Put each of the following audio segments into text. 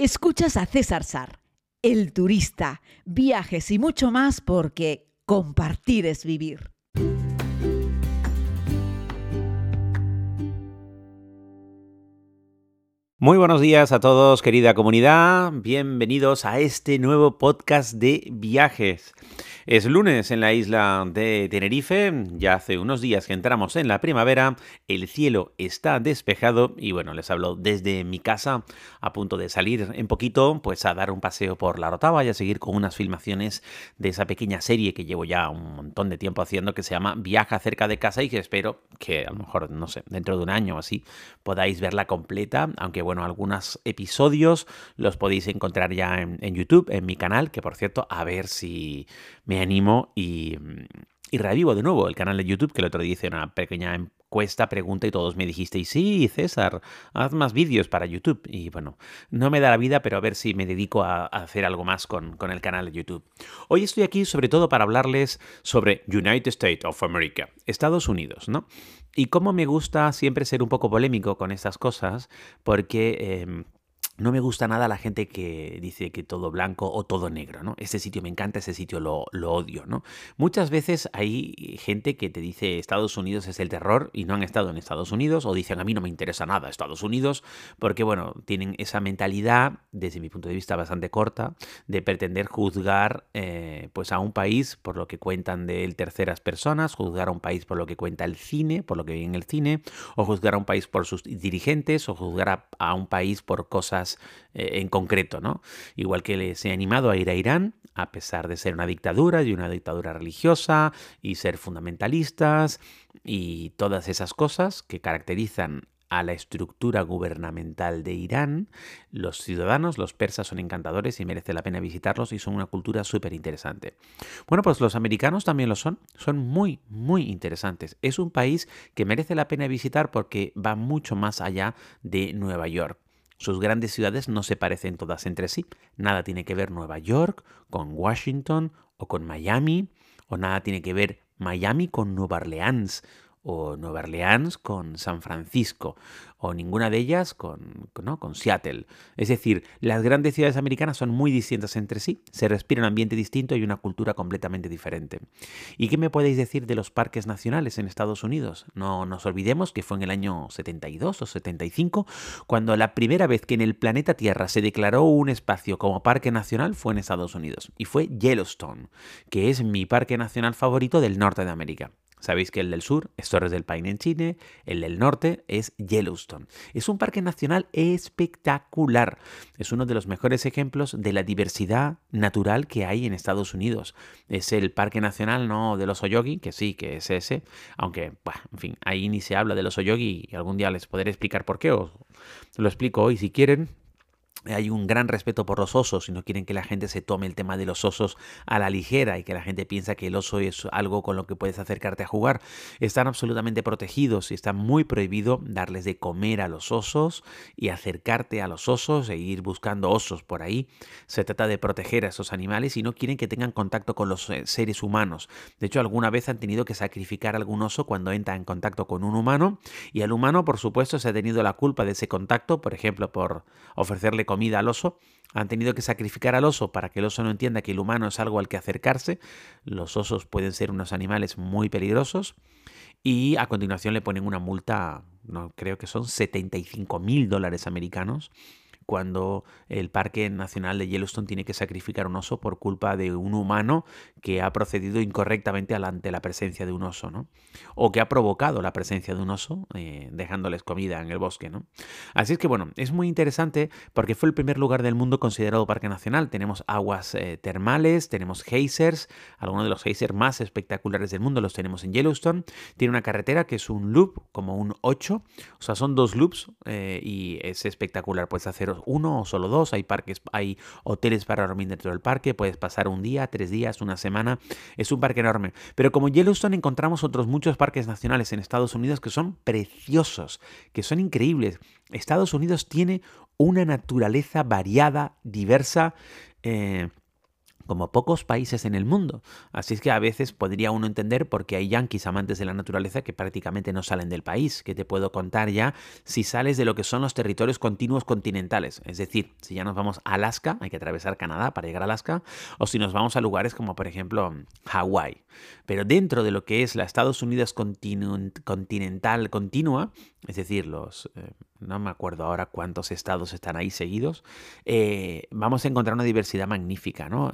Escuchas a César Sar, el turista, viajes y mucho más porque compartir es vivir. Muy buenos días a todos, querida comunidad. Bienvenidos a este nuevo podcast de viajes. Es lunes en la isla de Tenerife, ya hace unos días que entramos en la primavera, el cielo está despejado y bueno, les hablo desde mi casa, a punto de salir en poquito, pues a dar un paseo por la Rotava y a seguir con unas filmaciones de esa pequeña serie que llevo ya un montón de tiempo haciendo que se llama Viaja cerca de casa y que espero que a lo mejor, no sé, dentro de un año o así podáis verla completa, aunque bueno, algunos episodios los podéis encontrar ya en, en YouTube, en mi canal, que por cierto, a ver si me animo y, revivo de nuevo el canal de YouTube, que el otro día hice una pequeña encuesta, pregunta y todos me dijisteis, sí, César, haz más vídeos para YouTube. Y bueno, no me da la vida, pero a ver si me dedico a, hacer algo más con, el canal de YouTube. Hoy estoy aquí sobre todo para hablarles sobre United States of America, Estados Unidos, ¿no? Y cómo me gusta siempre ser un poco polémico con estas cosas, porque... Eh, no me gusta nada la gente que dice que todo blanco o todo negro, ¿no? Ese sitio me encanta, ese sitio lo, odio, ¿no? Muchas veces hay gente que te dice Estados Unidos es el terror y no han estado en Estados Unidos o dicen a mí no me interesa nada Estados Unidos porque, bueno, tienen esa mentalidad, desde mi punto de vista bastante corta, de pretender juzgar eh, pues a un país por lo que cuentan de él terceras personas, juzgar a un país por lo que cuenta el cine, por lo que ve en el cine, o juzgar a un país por sus dirigentes, o juzgar a un país por cosas eh, en concreto, ¿no? Igual que se ha animado a ir a Irán, a pesar de ser una dictadura y una dictadura religiosa y ser fundamentalistas y todas esas cosas que caracterizan a la estructura gubernamental de Irán. Los ciudadanos, los persas, son encantadores y merece la pena visitarlos y son una cultura súper interesante. Bueno, pues los americanos también lo son. Son muy, muy interesantes. Es un país que merece la pena visitar porque va mucho más allá de Nueva York. Sus grandes ciudades no se parecen todas entre sí. Nada tiene que ver Nueva York con Washington o con Miami, o nada tiene que ver Miami con Nueva Orleans o Nueva Orleans con San Francisco, o ninguna de ellas con, ¿no? con Seattle. Es decir, las grandes ciudades americanas son muy distintas entre sí, se respira un ambiente distinto y una cultura completamente diferente. ¿Y qué me podéis decir de los parques nacionales en Estados Unidos? No nos olvidemos que fue en el año 72 o 75 cuando la primera vez que en el planeta Tierra se declaró un espacio como parque nacional fue en Estados Unidos, y fue Yellowstone, que es mi parque nacional favorito del norte de América. Sabéis que el del sur es Torres del Paine en Chile, el del norte es Yellowstone. Es un parque nacional espectacular. Es uno de los mejores ejemplos de la diversidad natural que hay en Estados Unidos. Es el parque nacional no de los Oyogi, que sí, que es ese, aunque, en fin, ahí ni se habla de los Oyogi y algún día les podré explicar por qué, os lo explico hoy si quieren, hay un gran respeto por los osos y no quieren que la gente se tome el tema de los osos a la ligera y que la gente piensa que el oso es algo con lo que puedes acercarte a jugar. Están absolutamente protegidos y está muy prohibido darles de comer a los osos y acercarte a los osos e ir buscando osos por ahí. Se trata de proteger a esos animales y no quieren que tengan contacto con los eh, seres humanos. De hecho, alguna vez han tenido que sacrificar a algún oso cuando entra en contacto con un humano y al humano, por supuesto, se ha tenido la culpa de ese contacto, por ejemplo, por ofrecerle comida al oso, han tenido que sacrificar al oso para que el oso no entienda que el humano es algo al que acercarse. Los osos pueden ser unos animales muy peligrosos. Y a continuación le ponen una multa, no creo que son 75 mil dólares americanos cuando el Parque Nacional de Yellowstone tiene que sacrificar un oso por culpa de un humano que ha procedido incorrectamente ante la presencia de un oso, ¿no? O que ha provocado la presencia de un oso eh, dejándoles comida en el bosque, ¿no? Así es que bueno, es muy interesante porque fue el primer lugar del mundo considerado parque nacional. Tenemos aguas eh, termales, tenemos geysers, algunos de los geysers más espectaculares del mundo los tenemos en Yellowstone. Tiene una carretera que es un loop, como un 8, o sea, son dos loops eh, y es espectacular. Puedes hacer uno o solo dos. Hay parques, hay hoteles para dormir dentro del parque. Puedes pasar un día, tres días, una semana. Es un parque enorme. Pero como Yellowstone encontramos otros muchos parques nacionales en Estados Unidos que son preciosos, que son increíbles. Estados Unidos tiene una naturaleza variada, diversa. Eh, como pocos países en el mundo. Así es que a veces podría uno entender por qué hay yanquis amantes de la naturaleza que prácticamente no salen del país, que te puedo contar ya si sales de lo que son los territorios continuos continentales. Es decir, si ya nos vamos a Alaska, hay que atravesar Canadá para llegar a Alaska, o si nos vamos a lugares como por ejemplo Hawái. Pero dentro de lo que es la Estados Unidos continental continua, es decir, los, eh, no me acuerdo ahora cuántos estados están ahí seguidos, eh, vamos a encontrar una diversidad magnífica, ¿no?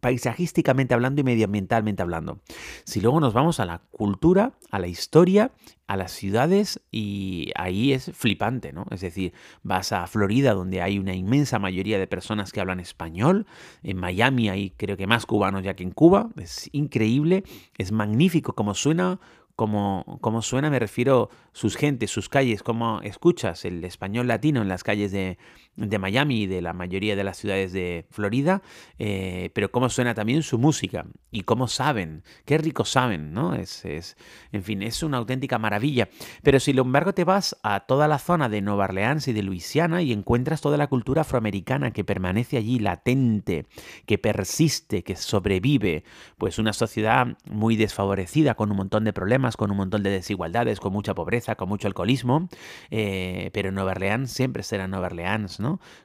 Paisajísticamente hablando y medioambientalmente hablando. Si luego nos vamos a la cultura, a la historia, a las ciudades y ahí es flipante, ¿no? Es decir, vas a Florida donde hay una inmensa mayoría de personas que hablan español, en Miami hay creo que más cubanos ya que en Cuba, es increíble, es magnífico como suena como, como suena, me refiero sus gentes, sus calles, como escuchas el español latino en las calles de, de Miami y de la mayoría de las ciudades de Florida, eh, pero cómo suena también su música y cómo saben, qué rico saben, ¿no? Es, es, en fin, es una auténtica maravilla. Pero sin embargo te vas a toda la zona de Nueva Orleans y de Luisiana y encuentras toda la cultura afroamericana que permanece allí latente, que persiste, que sobrevive, pues una sociedad muy desfavorecida, con un montón de problemas, con un montón de desigualdades, con mucha pobreza, con mucho alcoholismo, eh, pero Nueva Orleans siempre será Nueva Orleans,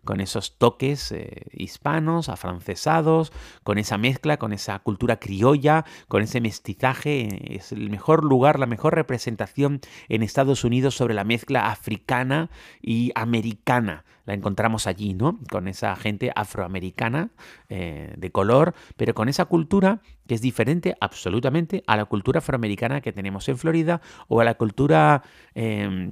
con esos toques eh, hispanos, afrancesados, con esa mezcla, con esa cultura criolla, con ese mestizaje. Es el mejor lugar, la mejor representación en Estados Unidos sobre la mezcla africana y americana la encontramos allí, ¿no? Con esa gente afroamericana eh, de color, pero con esa cultura que es diferente absolutamente a la cultura afroamericana que tenemos en Florida o a la cultura... Em,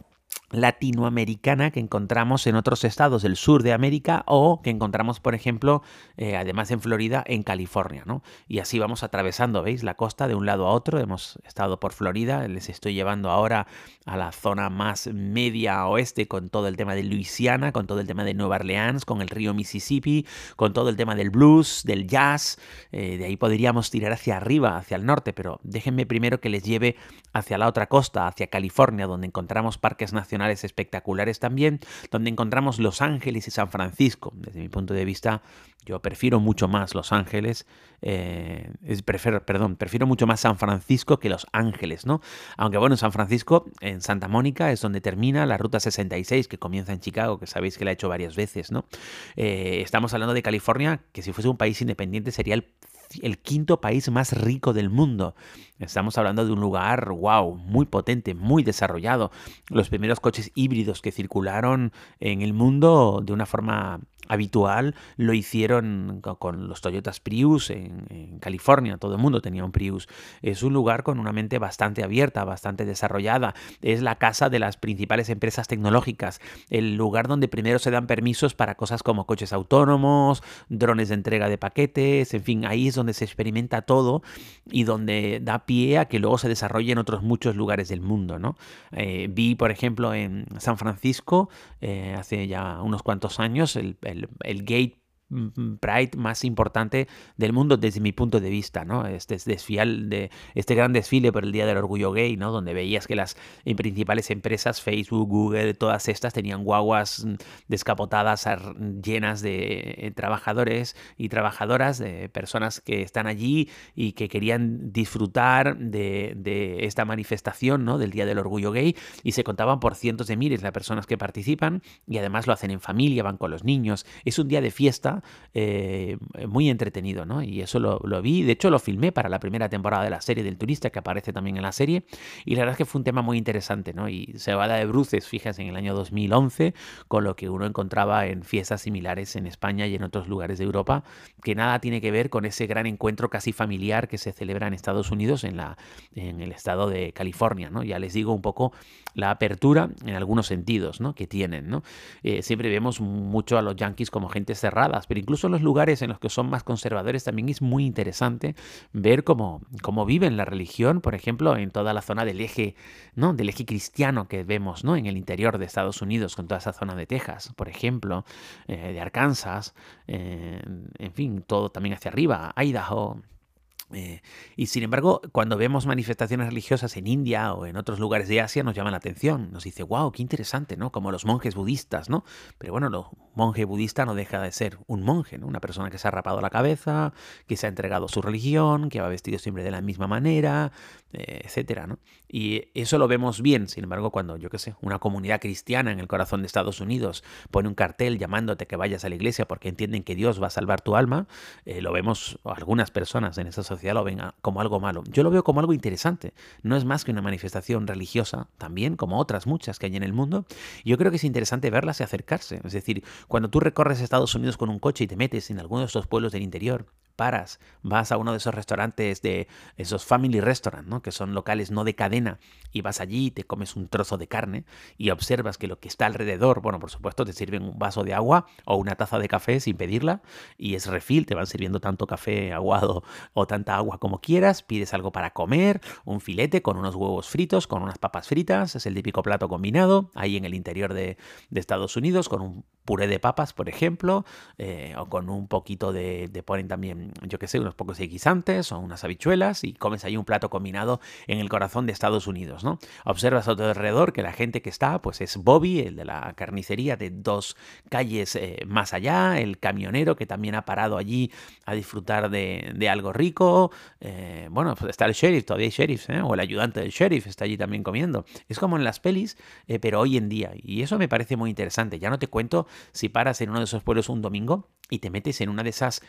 latinoamericana que encontramos en otros estados del sur de América o que encontramos, por ejemplo, eh, además en Florida, en California, ¿no? Y así vamos atravesando, ¿veis? La costa de un lado a otro. Hemos estado por Florida, les estoy llevando ahora a la zona más media oeste con todo el tema de Luisiana, con todo el tema de Nueva Orleans, con el río Mississippi, con todo el tema del blues, del jazz. Eh, de ahí podríamos tirar hacia arriba, hacia el norte, pero déjenme primero que les lleve hacia la otra costa, hacia California, donde encontramos parques nacionales espectaculares también, donde encontramos Los Ángeles y San Francisco. Desde mi punto de vista, yo prefiero mucho más Los Ángeles, eh, prefiero, perdón, prefiero mucho más San Francisco que Los Ángeles, ¿no? Aunque bueno, San Francisco, en Santa Mónica, es donde termina la Ruta 66, que comienza en Chicago, que sabéis que la he hecho varias veces, ¿no? Eh, estamos hablando de California, que si fuese un país independiente sería el el quinto país más rico del mundo. Estamos hablando de un lugar, wow, muy potente, muy desarrollado. Los primeros coches híbridos que circularon en el mundo de una forma habitual lo hicieron con los Toyotas Prius en, California, todo el mundo tenía un Prius. Es un lugar con una mente bastante abierta, bastante desarrollada. Es la casa de las principales empresas tecnológicas, el lugar donde primero se dan permisos para cosas como coches autónomos, drones de entrega de paquetes, en fin, ahí es donde se experimenta todo y donde da pie a que luego se desarrolle en otros muchos lugares del mundo. ¿no? Eh, vi, por ejemplo, en San Francisco, eh, hace ya unos cuantos años, el el, gate Pride más importante del mundo desde mi punto de vista, ¿no? Este, desfial de, este gran desfile por el Día del Orgullo Gay, ¿no? Donde veías que las principales empresas, Facebook, Google, todas estas tenían guaguas descapotadas llenas de eh, trabajadores y trabajadoras, de personas que están allí y que querían disfrutar de, esta manifestación. Del Día del Orgullo Gay y se contaban por cientos de miles las personas que participan y además lo hacen en familia, van con los niños. Es un día de fiesta eh, muy entretenido, ¿no? Y eso lo, vi, de hecho lo filmé para la primera temporada de la serie del turista, que aparece también en la serie, y la verdad es que fue un tema muy interesante, ¿no? Y se va de bruces, fíjense, en el año 2011, con lo que uno encontraba en fiestas similares en España y en otros lugares de Europa, que nada tiene que ver con ese gran encuentro casi familiar que se celebra en Estados Unidos, en, la, en el estado de California, ¿no? Ya les digo un poco la apertura en algunos sentidos, ¿no? Que tienen, ¿no? Eh, siempre vemos mucho a los yankees como gente pero incluso en los lugares en los que son más conservadores también es muy interesante ver cómo, cómo viven la religión, por ejemplo, en toda la zona del eje, ¿no? del eje cristiano que vemos ¿no? en el interior de Estados Unidos, con toda esa zona de Texas, por ejemplo, eh, de Arkansas, eh, en fin, todo también hacia arriba, Idaho, Eh, y sin embargo, cuando vemos manifestaciones religiosas en India o en otros lugares de Asia, nos llama la atención. Nos dice, wow, qué interesante, ¿no? Como los monjes budistas, ¿no? Pero bueno, el monje budista no deja de ser un monje, ¿no? Una persona que se ha rapado la cabeza, que se ha entregado su religión, que va vestido siempre de la misma manera, eh, etcétera, ¿no? Y eso lo vemos bien, sin embargo, cuando, yo qué sé, una comunidad cristiana en el corazón de Estados Unidos pone un cartel llamándote que vayas a la iglesia porque entienden que Dios va a salvar tu alma, eh, lo vemos, algunas personas en esa sociedad lo ven como algo malo. Yo lo veo como algo interesante. No es más que una manifestación religiosa, también, como otras muchas que hay en el mundo. yo creo que es interesante verlas y acercarse. Es decir, cuando tú recorres Estados Unidos con un coche y te metes en alguno de estos pueblos del interior, paras, vas a uno de esos restaurantes de esos family restaurants, ¿no? que son locales no de cadena, y vas allí, te comes un trozo de carne y observas que lo que está alrededor, bueno, por supuesto, te sirven un vaso de agua o una taza de café sin pedirla, y es refil, te van sirviendo tanto café aguado o tanta agua como quieras, pides algo para comer, un filete con unos huevos fritos, con unas papas fritas, es el típico plato combinado, ahí en el interior de, Estados Unidos, con un puré de papas, por ejemplo, eh, o con un poquito de, de ponen también yo que sé, unos pocos guisantes o unas habichuelas y comes ahí un plato combinado en el corazón de Estados Unidos, ¿no? Observas a tu alrededor que la gente que está, pues es Bobby, el de la carnicería de dos calles eh, más allá, el camionero que también ha parado allí a disfrutar de, algo rico, eh, bueno, pues está el sheriff, todavía hay sheriffs, o el ayudante del sheriff está allí también comiendo. Es como en las pelis, pero hoy en día, y eso me parece muy interesante. Ya no te cuento si paras en uno de esos pueblos un domingo y te metes en una de esas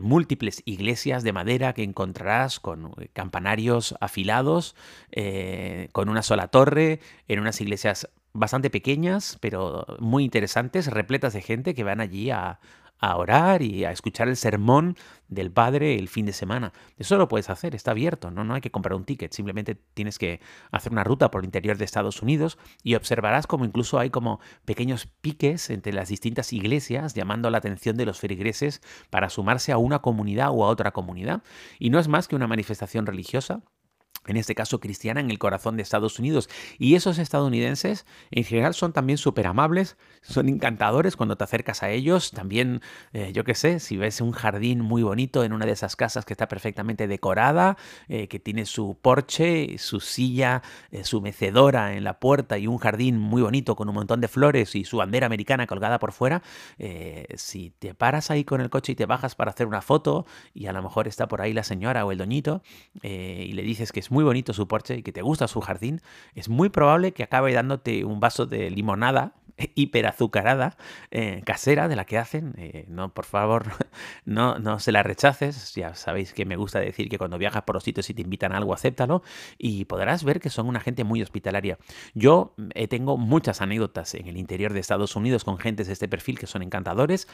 múltiples iglesias de madera que encontrarás con eh, campanarios afilados, eh, con una sola torre, en unas iglesias bastante pequeñas, pero muy interesantes, repletas de gente que van allí a, a orar y a escuchar el sermón del Padre el fin de semana. Eso lo puedes hacer, está abierto, ¿no? no hay que comprar un ticket, simplemente tienes que hacer una ruta por el interior de Estados Unidos y observarás como incluso hay como pequeños piques entre las distintas iglesias llamando la atención de los feligreses para sumarse a una comunidad o a otra comunidad. Y no es más que una manifestación religiosa en este caso cristiana, en el corazón de Estados Unidos. Y esos estadounidenses en general son también súper amables, son encantadores cuando te acercas a ellos. También, eh, yo qué sé, si ves un jardín muy bonito en una de esas casas que está perfectamente decorada, eh, que tiene su porche, su silla, eh, su mecedora en la puerta y un jardín muy bonito con un montón de flores y su bandera americana colgada por fuera, si te paras ahí con el coche y te bajas para hacer una foto y a lo mejor está por ahí la señora o el doñito y le dices que es muy bonito su porche y que te gusta su jardín, es muy probable que acabe dándote un vaso de limonada hiperazucarada eh, casera de la que hacen. Eh, no, por favor, no, no se la rechaces. Ya sabéis que me gusta decir que cuando viajas por los sitios y te invitan a algo, acéptalo. Y podrás ver que son una gente muy hospitalaria. Yo eh, tengo muchas anécdotas en el interior de Estados Unidos con gentes de este perfil que son encantadores.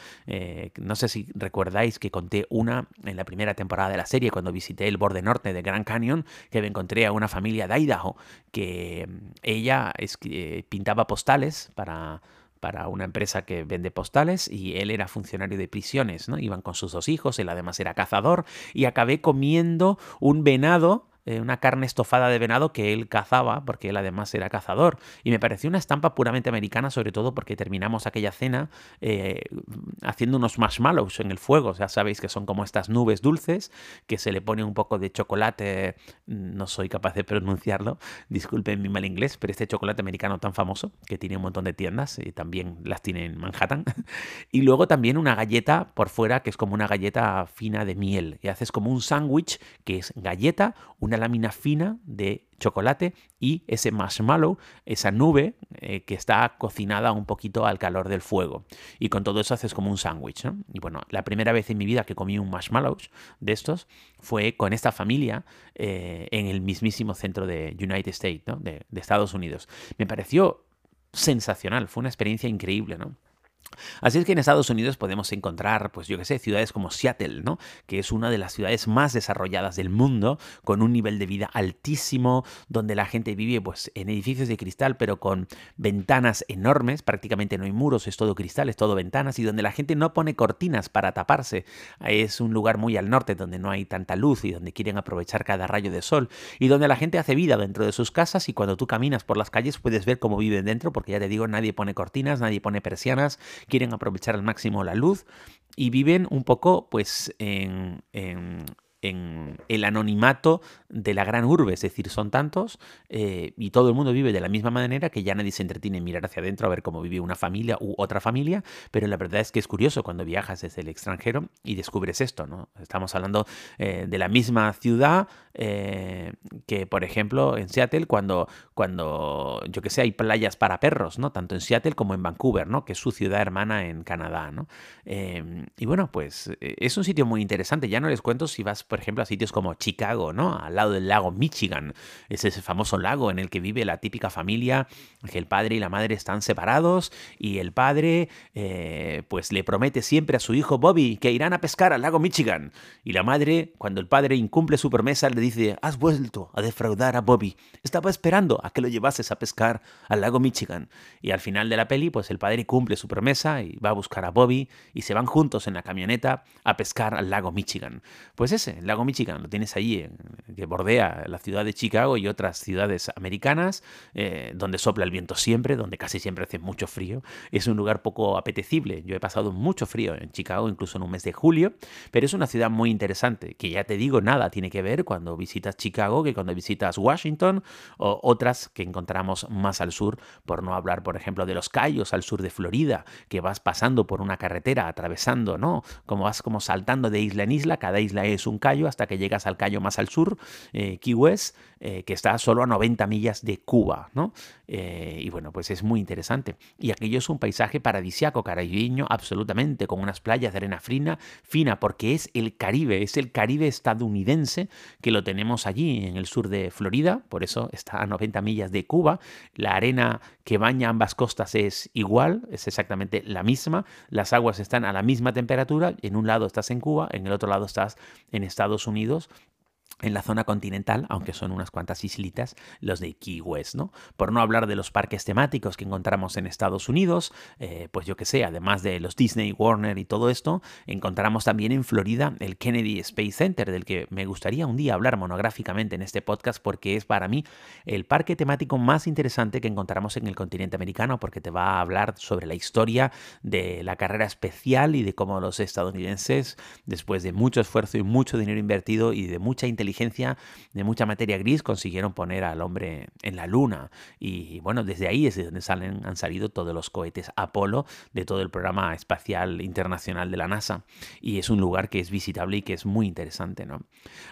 no sé si recordáis que conté una en la primera temporada de la serie cuando visité el borde norte de Grand Canyon, que me encontré a una familia de Idaho que mm, ella pintaba postales para para una empresa que vende postales y él era funcionario de prisiones, ¿no? Iban con sus dos hijos, él además era cazador y acabé comiendo un venado eh, una carne estofada de venado que él cazaba, porque él además era cazador. Y me pareció una estampa puramente americana, sobre todo porque terminamos aquella cena eh, haciendo unos marshmallows en el fuego. Ya sabéis que son como estas nubes dulces, que se le pone un poco de chocolate, no soy capaz de pronunciarlo, disculpen mi mal inglés, pero este chocolate americano tan famoso, que tiene un montón de tiendas, y también las tiene en Manhattan. y luego también una galleta por fuera, que es como una galleta fina de miel. Y haces como un sándwich, que es galleta, una lámina fina de chocolate y ese marshmallow, esa nube eh, que está cocinada un poquito al calor del fuego. Y con todo eso haces como un sándwich. Y bueno, la primera vez en mi vida que comí un marshmallow de estos fue con esta familia eh, en el mismísimo centro de United States, de, de Estados Unidos. Me pareció sensacional, fue una experiencia increíble, ¿no? Así es que en Estados Unidos podemos encontrar, pues yo qué sé, ciudades como Seattle, ¿no? Que es una de las ciudades más desarrolladas del mundo, con un nivel de vida altísimo, donde la gente vive pues en edificios de cristal, pero con ventanas enormes, prácticamente no hay muros, es todo cristal, es todo ventanas, y donde la gente no pone cortinas para taparse. Es un lugar muy al norte donde no hay tanta luz y donde quieren aprovechar cada rayo de sol, y donde la gente hace vida dentro de sus casas y cuando tú caminas por las calles puedes ver cómo viven dentro, porque ya te digo, nadie pone cortinas, nadie pone persianas, quieren aprovechar al máximo la luz y viven un poco pues en, en el anonimato de la gran urbe, es decir, son tantos eh, y todo el mundo vive de la misma manera que ya nadie se entretiene en mirar hacia adentro a ver cómo vive una familia u otra familia, pero la verdad es que es curioso cuando viajas desde el extranjero y descubres esto, ¿no? Estamos hablando eh, de la misma ciudad eh, que, por ejemplo, en Seattle, cuando, cuando, yo que sé, hay playas para perros, ¿no? Tanto en Seattle como en Vancouver, ¿no? Que es su ciudad hermana en Canadá, ¿no? y bueno, pues es un sitio muy interesante, ya no les cuento si vas, por ejemplo, a sitios como Chicago, ¿no? Al lado del lago Michigan. Es ese famoso lago en el que vive la típica familia, que el padre y la madre están separados y el padre, eh, pues le promete siempre a su hijo Bobby que irán a pescar al lago Michigan. Y la madre, cuando el padre incumple su promesa, le dice, has vuelto a defraudar a Bobby. Estaba esperando a que lo llevases a pescar al lago Michigan. Y al final de la peli, pues el padre cumple su promesa y va a buscar a Bobby y se van juntos en la camioneta a pescar al lago Michigan. Pues ese, el lago Michigan, lo tienes ahí, que bordea la ciudad de Chicago y otras ciudades americanas, eh, donde sopla el viento siempre, donde casi siempre hace mucho frío. Es un lugar poco apetecible. Yo he pasado mucho frío en Chicago, incluso en un mes de julio, pero es una ciudad muy interesante, que ya te digo, nada tiene que ver cuando visitas Chicago que cuando visitas Washington o otras que encontramos más al sur, por no hablar, por ejemplo, de los Cayos al sur de Florida, que vas pasando por una carretera, atravesando, ¿no? Como vas como saltando de isla en isla, cada isla es un callo hasta que llegas al callo más al sur, eh, Key West, eh, que está solo a 90 millas de Cuba, ¿no? Eh, y bueno, pues es muy interesante. Y aquello es un paisaje paradisiaco, caribeño, absolutamente, con unas playas de arena fina, fina, porque es el Caribe, es el Caribe estadounidense que lo tenemos allí en el sur de Florida, por eso está a 90 millas de Cuba. La arena que baña ambas costas es igual, es exactamente la misma. Las aguas están a la misma temperatura. En un lado estás en Cuba, en el otro lado estás en Estados Unidos en la zona continental, aunque son unas cuantas islitas, los de Key West, ¿no? Por no hablar de los parques temáticos que encontramos en Estados Unidos, eh, pues yo que sé, además de los Disney, Warner y todo esto, encontramos también en Florida el Kennedy Space Center, del que me gustaría un día hablar monográficamente en este podcast, porque es para mí el parque temático más interesante que encontramos en el continente americano, porque te va a hablar sobre la historia de la carrera especial y de cómo los estadounidenses, después de mucho esfuerzo y mucho dinero invertido y de mucha inteligencia, de mucha materia gris consiguieron poner al hombre en la luna. Y bueno, desde ahí es de donde salen, han salido todos los cohetes Apolo de todo el programa espacial internacional de la NASA. Y es un lugar que es visitable y que es muy interesante, ¿no?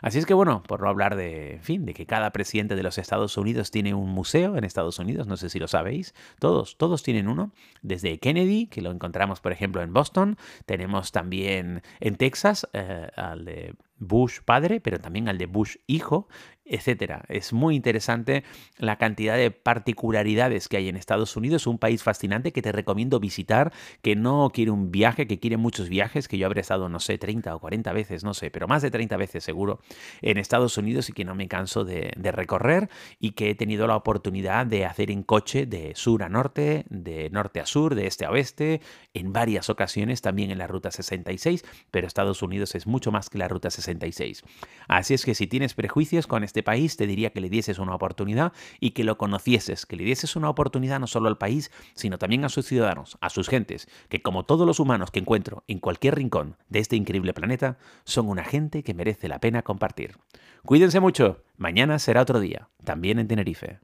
Así es que bueno, por no hablar de, en fin, de que cada presidente de los Estados Unidos tiene un museo en Estados Unidos, no sé si lo sabéis, todos, todos tienen uno, desde Kennedy, que lo encontramos por ejemplo en Boston, tenemos también en Texas eh, al de Bush padre, pero también al de Bush hijo, etcétera. Es muy interesante la cantidad de particularidades que hay en Estados Unidos, un país fascinante que te recomiendo visitar, que no quiere un viaje, que quiere muchos viajes, que yo habré estado, no sé, 30 o 40 veces, no sé, pero más de 30 veces seguro en Estados Unidos y que no me canso de, recorrer y que he tenido la oportunidad de hacer en coche de sur a norte, de norte a sur, de este a oeste, en varias ocasiones, también en la Ruta 66, pero Estados Unidos es mucho más que la Ruta 66. Así es que si tienes prejuicios con este este país, te diría que le dieses una oportunidad y que lo conocieses, que le dieses una oportunidad no solo al país, sino también a sus ciudadanos, a sus gentes, que como todos los humanos que encuentro en cualquier rincón de este increíble planeta, son una gente que merece la pena compartir. Cuídense mucho, mañana será otro día, también en Tenerife.